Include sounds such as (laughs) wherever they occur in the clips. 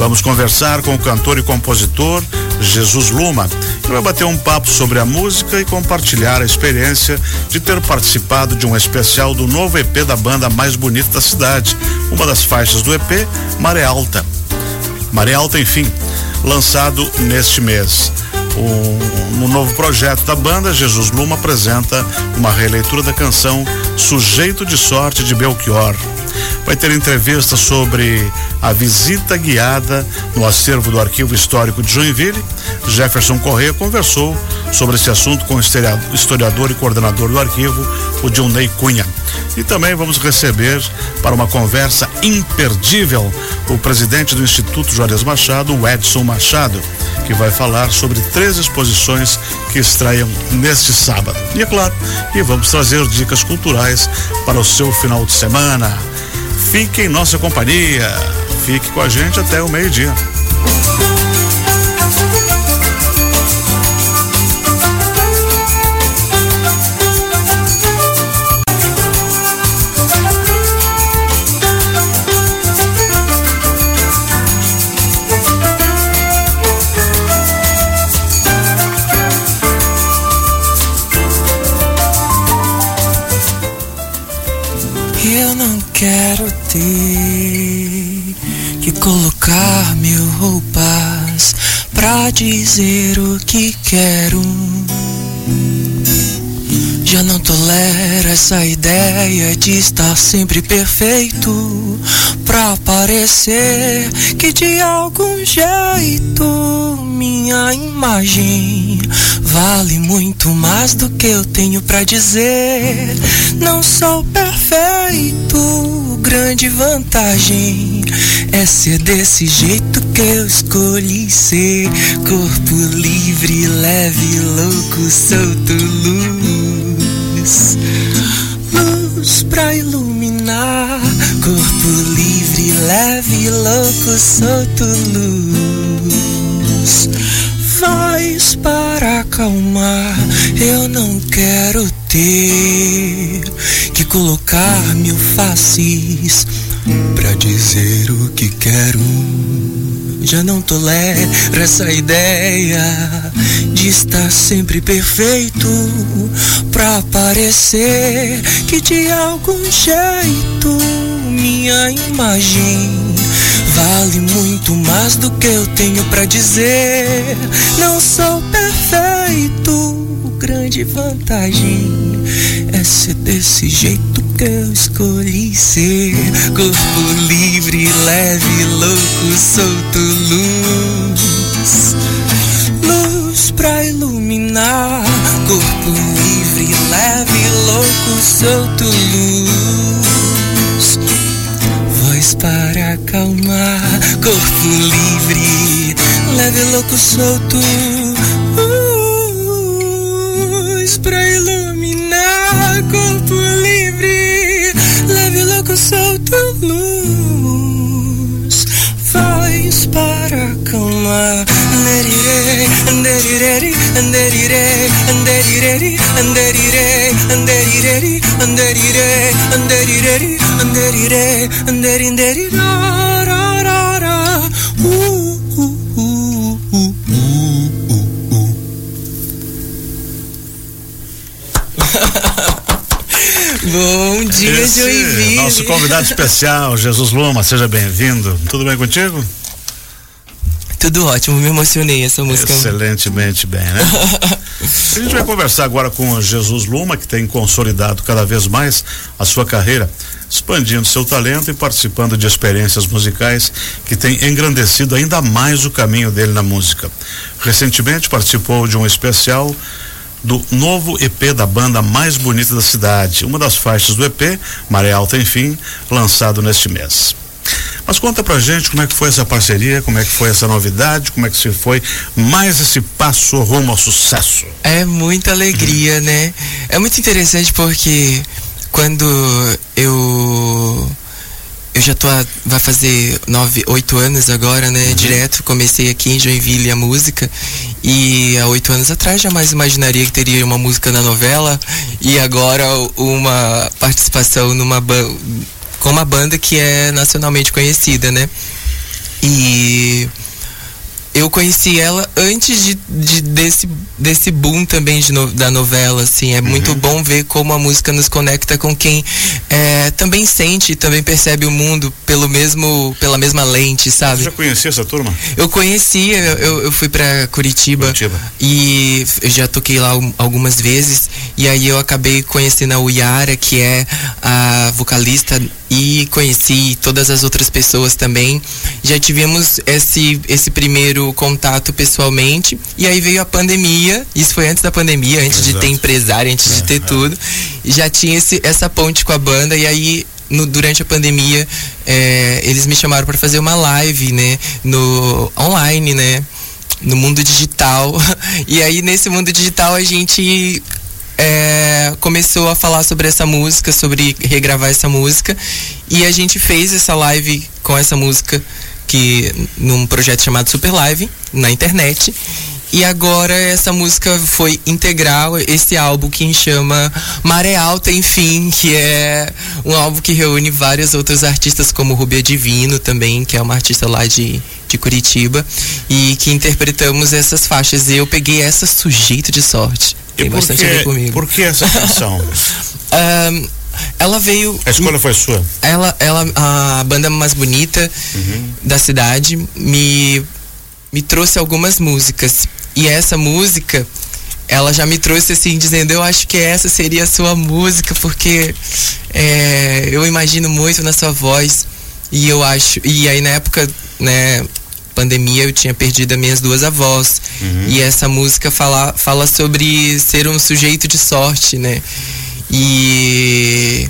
Vamos conversar com o cantor e compositor Jesus Luma, que vai bater um papo sobre a música e compartilhar a experiência de ter participado de um especial do novo EP da banda mais bonita da cidade. Uma das faixas do EP, Maré Alta. Maré Alta, enfim, lançado neste mês. Um, no novo projeto da banda, Jesus Luma apresenta uma releitura da canção Sujeito de Sorte de Belchior. Vai ter entrevista sobre a visita guiada no acervo do Arquivo Histórico de Joinville. Jefferson Corrêa conversou sobre esse assunto com o historiador e coordenador do arquivo, o Dionei Cunha. E também vamos receber para uma conversa imperdível o presidente do Instituto Juarez Machado, o Edson Machado, que vai falar sobre três exposições que estreiam neste sábado. E é claro, e vamos trazer dicas culturais para o seu final de semana. Fique em nossa companhia. Fique com a gente até o meio-dia. Quero ter que colocar mil roupas pra dizer o que quero. Tolero essa ideia de estar sempre perfeito pra parecer que de algum jeito minha imagem vale muito mais do que eu tenho pra dizer. Não sou perfeito, grande vantagem é ser desse jeito que eu escolhi ser. Corpo livre, leve, louco, solto, luz. Luz pra iluminar. Corpo livre, leve, louco, solto, luz. Voz para acalmar, eu não quero ter que colocar mil faces pra dizer o que quero. Já não tolero essa ideia de estar sempre perfeito pra parecer que de algum jeito minha imagem vale muito mais do que eu tenho pra dizer. Não sou perfeito, grande vantagem é ser desse jeito que eu escolhi ser. Corpo livre, leve, louco, solto, luz. Luz pra iluminar. Corpo livre, leve, louco, solto, luz. Voz para acalmar. Corpo livre, leve, louco, solto. Luz pra solto, luz. Voz para acalmar. Anderirei, anderirei, anderirei, anderirei, anderirei, anderirei, anderirei, anderirei, anderirei, anderirei, uh, uh, uh. (laughs) Bom dia, Esse Joinville. Nosso convidado especial, Jesus Luma, seja bem-vindo. Tudo bem contigo? Tudo ótimo, me emocionei essa música. Excelentemente bem, né? A gente vai conversar agora com o Jesus Luma, que tem consolidado cada vez mais a sua carreira, expandindo seu talento e participando de experiências musicais que têm engrandecido ainda mais o caminho dele na música. Recentemente participou de um especial do novo EP da banda mais bonita da cidade, uma das faixas do EP, Maré Alta Enfim, lançado neste mês. Mas conta pra gente como é que foi essa parceria, como é que foi essa novidade, como é que se foi mais esse passo rumo ao sucesso. É muita alegria, né? É muito interessante porque quando eu eu já tô há, vai fazer nove, oito anos agora, né? Direto comecei aqui em Joinville a música e há oito anos atrás jamais imaginaria que teria uma música na novela e agora uma participação numa com uma banda que é nacionalmente conhecida, né? E eu conheci ela antes de, de desse, desse boom também de no, da novela, assim. É uhum. muito bom ver como a música nos conecta com quem é, também sente e também percebe o mundo pelo mesmo, pela mesma lente, sabe? Você já conhecia essa turma? Eu conhecia, eu, eu fui para Curitiba, Curitiba, e eu já toquei lá algumas vezes e aí eu acabei conhecendo a Uyara, que é a vocalista e conheci todas as outras pessoas também. Já tivemos esse, esse primeiro contato pessoalmente e aí veio a pandemia. Isso foi antes da pandemia, antes Exato. de ter empresário, antes é, de ter é. tudo. E já tinha esse, essa ponte com a banda e aí no, durante a pandemia é, eles me chamaram para fazer uma live, né, no online, né, no mundo digital. (laughs) E aí nesse mundo digital a gente é, começou a falar sobre essa música, sobre regravar essa música. E a gente fez essa live com essa música que num projeto chamado Super Live na internet. E agora essa música foi integral, esse álbum que chama Maré Alta, enfim, que é um álbum que reúne vários outros artistas, como Rubia Divino também, que é uma artista lá de, de Curitiba, e que interpretamos essas faixas. E eu peguei essa sujeito de sorte. Tem e bastante que, a ver comigo. Por que essa canção? (laughs) um, ela veio. A escolha foi sua? Ela, ela a banda mais bonita uhum. da cidade me, me trouxe algumas músicas. E essa música, ela já me trouxe assim, dizendo: Eu acho que essa seria a sua música, porque é, eu imagino muito na sua voz. E eu acho. E aí na época, né, pandemia eu tinha perdido as minhas duas avós. Uhum. E essa música fala, fala sobre ser um sujeito de sorte, né? E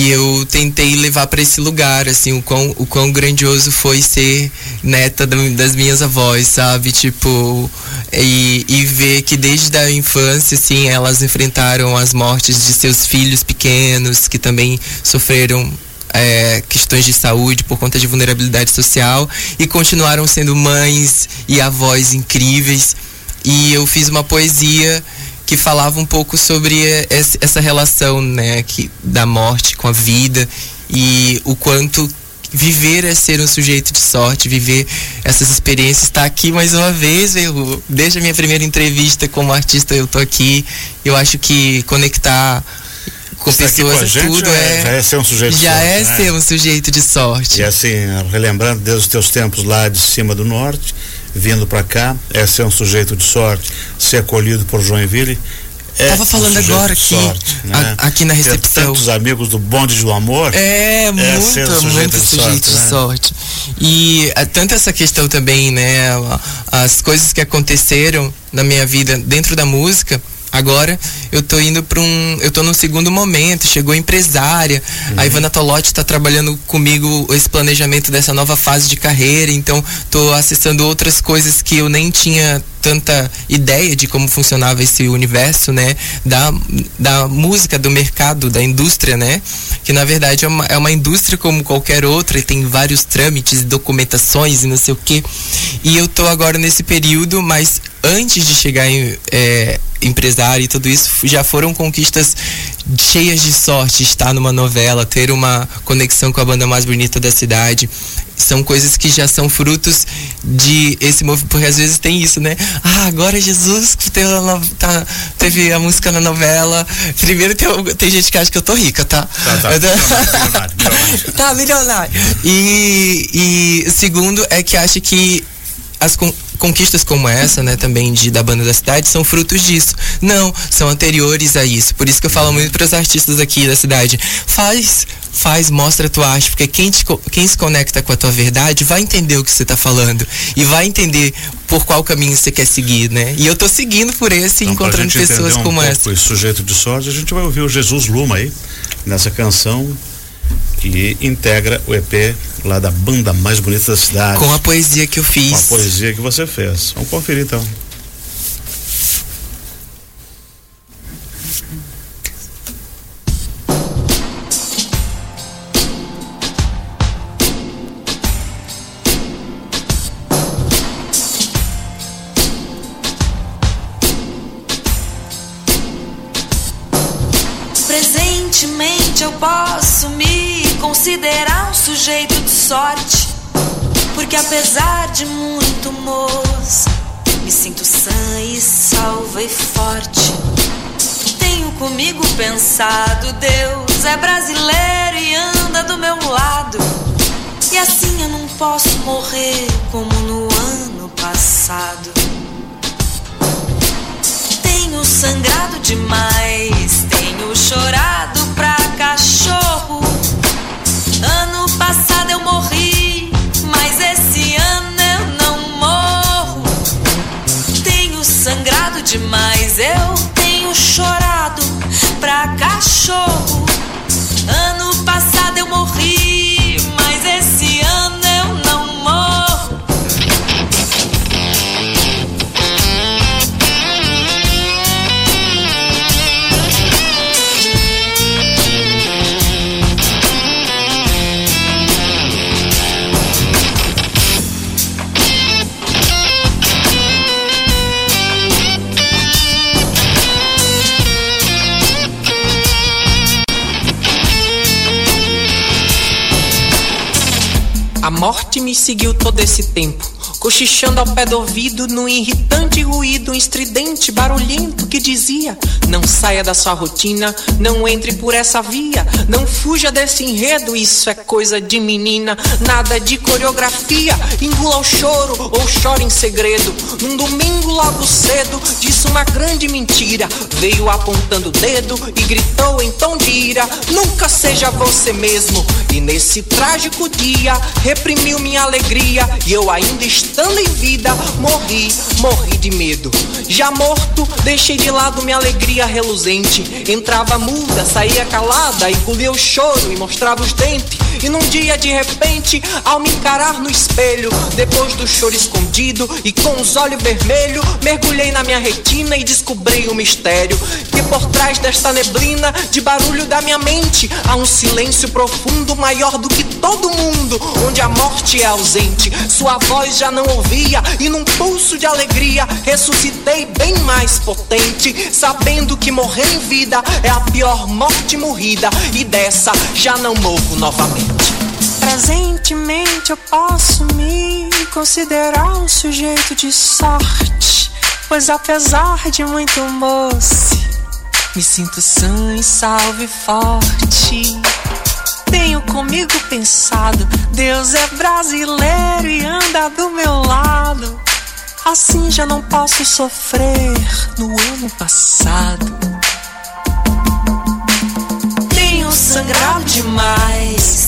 e eu tentei levar para esse lugar, assim, o quão, o quão grandioso foi ser neta das minhas avós, sabe? Tipo, e, e ver que desde a infância, assim, elas enfrentaram as mortes de seus filhos pequenos, que também sofreram é, questões de saúde por conta de vulnerabilidade social e continuaram sendo mães e avós incríveis. E eu fiz uma poesia que falava um pouco sobre essa relação, né, que, da morte com a vida e o quanto viver é ser um sujeito de sorte, viver essas experiências, estar tá aqui mais uma vez, eu, desde a minha primeira entrevista como artista eu tô aqui, eu acho que conectar com Está pessoas, com tudo é, é, Já é ser um sujeito de já sorte. Já é né? ser um sujeito de sorte. E assim, relembrando desde os teus tempos lá de cima do norte, vindo para cá, é ser um sujeito de sorte, ser acolhido por Joinville. É Tava falando um agora aqui, sorte, né? a, aqui na recepção. Ter tantos amigos do bonde do amor. É, é muito, um muito de sujeito sorte, de né? sorte. E a, tanto essa questão também, né? As coisas que aconteceram na minha vida dentro da música, Agora eu tô indo para um. Eu tô no segundo momento, chegou a empresária. Uhum. A Ivana Tolotti está trabalhando comigo esse planejamento dessa nova fase de carreira, então tô acessando outras coisas que eu nem tinha tanta ideia de como funcionava esse universo, né? Da, da música, do mercado, da indústria, né? Que na verdade é uma, é uma indústria como qualquer outra e tem vários trâmites, documentações e não sei o quê. E eu tô agora nesse período, mas antes de chegar em é, empresário e tudo isso, já foram conquistas cheias de sorte estar numa novela, ter uma conexão com a banda mais bonita da cidade. São coisas que já são frutos de esse movimento, porque às vezes tem isso, né? Ah, agora Jesus teve, tá, teve a música na novela. Primeiro tem, tem gente que acha que eu tô rica, tá? Tá, tá. milionário, milionário. (laughs) tá, milionário. E, e segundo é que acha que as conquistas como essa, né, também de da banda da cidade, são frutos disso. Não, são anteriores a isso. Por isso que eu falo muito para os artistas aqui da cidade. Faz, faz, mostra a tua arte, porque quem, te, quem se conecta com a tua verdade vai entender o que você está falando e vai entender por qual caminho você quer seguir, né? E eu tô seguindo por esse, então, encontrando pessoas um como essa. Esse sujeito de sorte, a gente vai ouvir o Jesus Luma aí, nessa canção que integra o EP lá da banda mais bonita da cidade. Com a poesia que eu fiz. Com a poesia que você fez. Vamos conferir então. Porque apesar de muito moço, me sinto sã e salva e forte. Tenho comigo pensado, Deus é brasileiro e anda do meu lado. E assim eu não posso morrer como no ano passado. Tenho sangrado demais, tenho chorado demais, eu tenho chorado pra cachorro. Morte me seguiu todo esse tempo, cochichando ao pé do ouvido num irritante ruído, um estridente barulhento que dizia: Não saia da sua rotina, não entre por essa via, não fuja desse enredo, isso é coisa de menina, nada de coreografia, engula o choro ou chore em segredo. Num domingo logo cedo, disse uma grande mentira, veio apontando o dedo e gritou em tom de ira: Nunca seja você mesmo. E nesse trágico dia, reprimiu minha alegria e eu ainda estando em vida, morri, morri de medo. Já morto, deixei de lado minha alegria reluzente. Entrava muda, saía calada, engolia o choro e mostrava os dentes. E num dia de repente, ao me encarar no espelho, depois do choro escondido e com os olhos vermelhos, mergulhei na minha retina e descobri o mistério. Que por trás desta neblina de barulho da minha mente há um silêncio profundo maior do que todo mundo, onde a morte é ausente. Sua voz já não ouvia e num pulso de alegria ressuscitei bem mais potente, sabendo que morrer em vida é a pior morte morrida e dessa já não morro novamente. Presentemente eu posso me considerar um sujeito de sorte, pois apesar de muito moço, me sinto sã e salve forte. Tenho comigo pensado, Deus é brasileiro e anda do meu lado. Assim já não posso sofrer no ano passado. Tenho sangrado demais,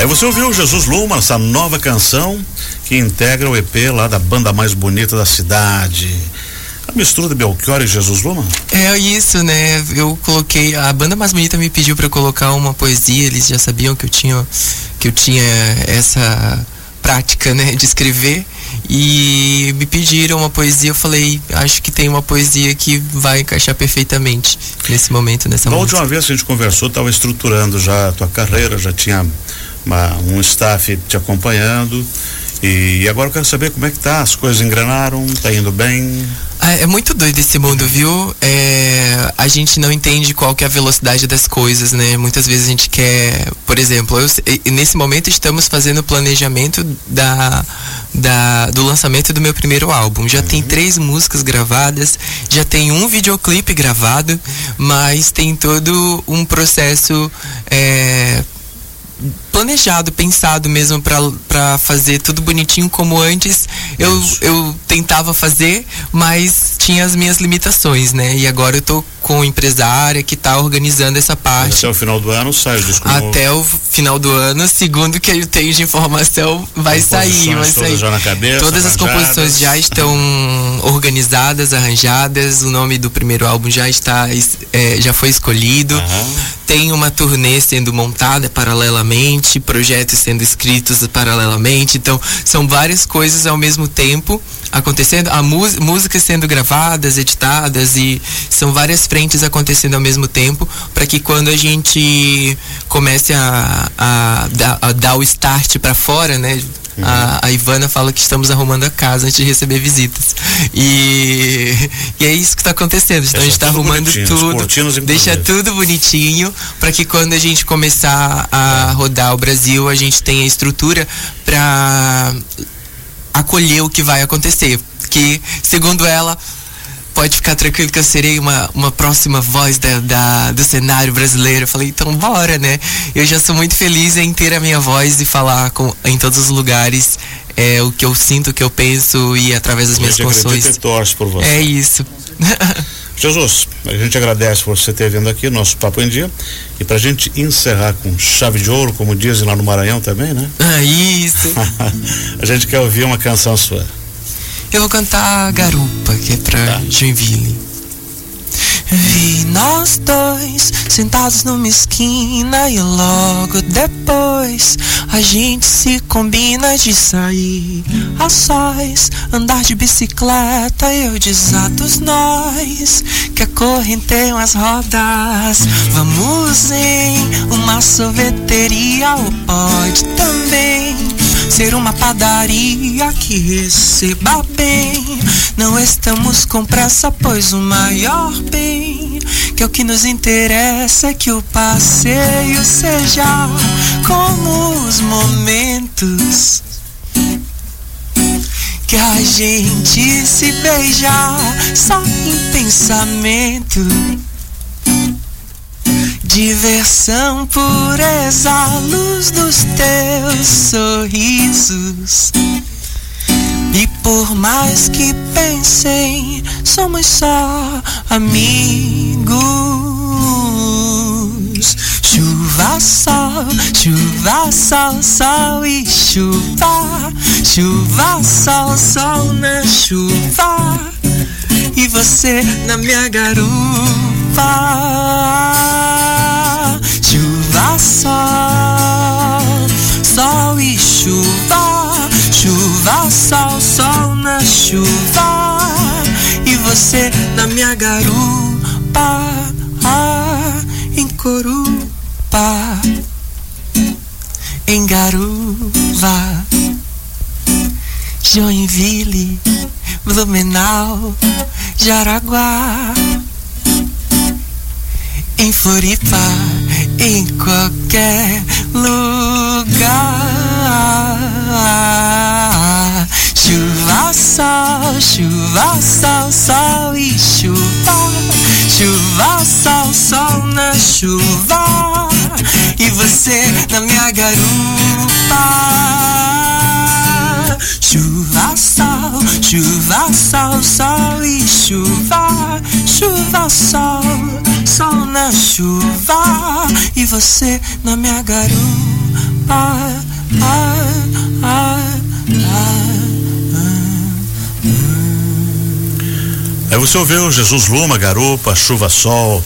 Aí você ouviu Jesus Luma, essa nova canção que integra o EP lá da banda mais bonita da cidade. A mistura de Belchior e Jesus Luma? É isso, né? Eu coloquei. A banda mais bonita me pediu para colocar uma poesia. Eles já sabiam que eu tinha que eu tinha essa prática, né, de escrever. E me pediram uma poesia. Eu falei, acho que tem uma poesia que vai encaixar perfeitamente nesse momento, nessa música. última vez que a gente conversou, estava estruturando já a tua carreira, já tinha uma- um staff te acompanhando. E agora eu quero saber como é que tá, as coisas engrenaram, tá indo bem? Ah, é muito doido esse mundo, viu? É, a gente não entende qual que é a velocidade das coisas, né? Muitas vezes a gente quer, por exemplo, eu, nesse momento estamos fazendo o planejamento da, da, do lançamento do meu primeiro álbum. Já uhum. tem três músicas gravadas, já tem um videoclipe gravado, mas tem todo um processo é, planejado, pensado mesmo para fazer tudo bonitinho como antes eu, eu tentava fazer, mas tinha as minhas limitações, né? E agora eu tô com empresária que está organizando essa parte. Até o final do ano sai o disco Até novo. o final do ano, segundo que eu tenho de informação, vai sair, vai sair. Na cabeça, Todas as composições já estão organizadas, arranjadas, o nome do primeiro álbum já está é, já foi escolhido. Uhum. Tem uma turnê sendo montada paralelamente, projetos sendo escritos paralelamente, então são várias coisas ao mesmo tempo acontecendo, a música sendo gravadas, editadas e são várias frentes acontecendo ao mesmo tempo para que quando a gente comece a, a, a dar o start para fora, né? Uhum. A, a, Ivana fala que estamos arrumando a casa antes de receber visitas. E, e é isso que está acontecendo. Então a gente está arrumando tudo. Deixa tudo bonitinho para que quando a gente começar a rodar o Brasil, a gente tenha estrutura para acolher o que vai acontecer. Que, segundo ela, pode ficar tranquilo que eu serei uma, uma próxima voz da, da, do cenário brasileiro. Eu falei, então bora, né? Eu já sou muito feliz em ter a minha voz e falar com, em todos os lugares é, o que eu sinto, o que eu penso e através das minhas canções. Torce por você. É isso. (laughs) Jesus, a gente agradece por você ter vindo aqui, nosso Papo em Dia. E pra gente encerrar com chave de ouro, como dizem lá no Maranhão também, né? Ah, isso. (laughs) a gente quer ouvir uma canção sua. Eu vou cantar Garupa, que é pra tá. Joinville. Vi nós dois sentados numa esquina e logo depois a gente se combina de sair a sós, andar de bicicleta, eu desato os nós, que a corrente tem umas rodas. Vamos em uma sorveteria ou pode também ser uma padaria que receba bem. Não estamos com pressa, pois o maior bem que é o que nos interessa é que o passeio seja como os momentos que a gente se beija só em pensamento Diversão, pureza, luz dos teus sorrisos. E por mais que pensem, somos só amigos. Chuva, sol, chuva, sol, sol e chuva. Chuva, sol, sol na chuva. E você na minha garupa chuva, sol, sol e chuva, chuva, sol, sol na chuva. E você na minha garupa, ah, em Corupa, em Garuva, Joinville, Blumenau, Jaraguá em Floripa, em qualquer lugar. Chuva, sol, chuva, sol, sol e chuva. Chuva, sol, sol na chuva. E você na minha garupa. Chuva, sol, chuva, sol, sol e chuva. Chuva, sol sol na chuva e você na minha garupa. Ah, ah, ah, Aí você ouviu Jesus Luma, Garupa, Chuva Sol.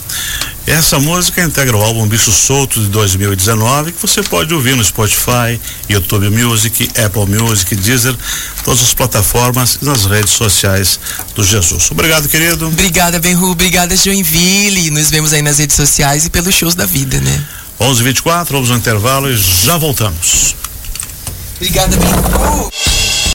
Essa música integra o álbum Bicho Solto de 2019, que você pode ouvir no Spotify, YouTube Music, Apple Music, Deezer, todas as plataformas e nas redes sociais do Jesus. Obrigado, querido. Obrigada, Benru. Obrigada, Joinville. Nos vemos aí nas redes sociais e pelos shows da vida, né? 11:24. Vamos ao intervalo e já voltamos. Obrigada, Bico.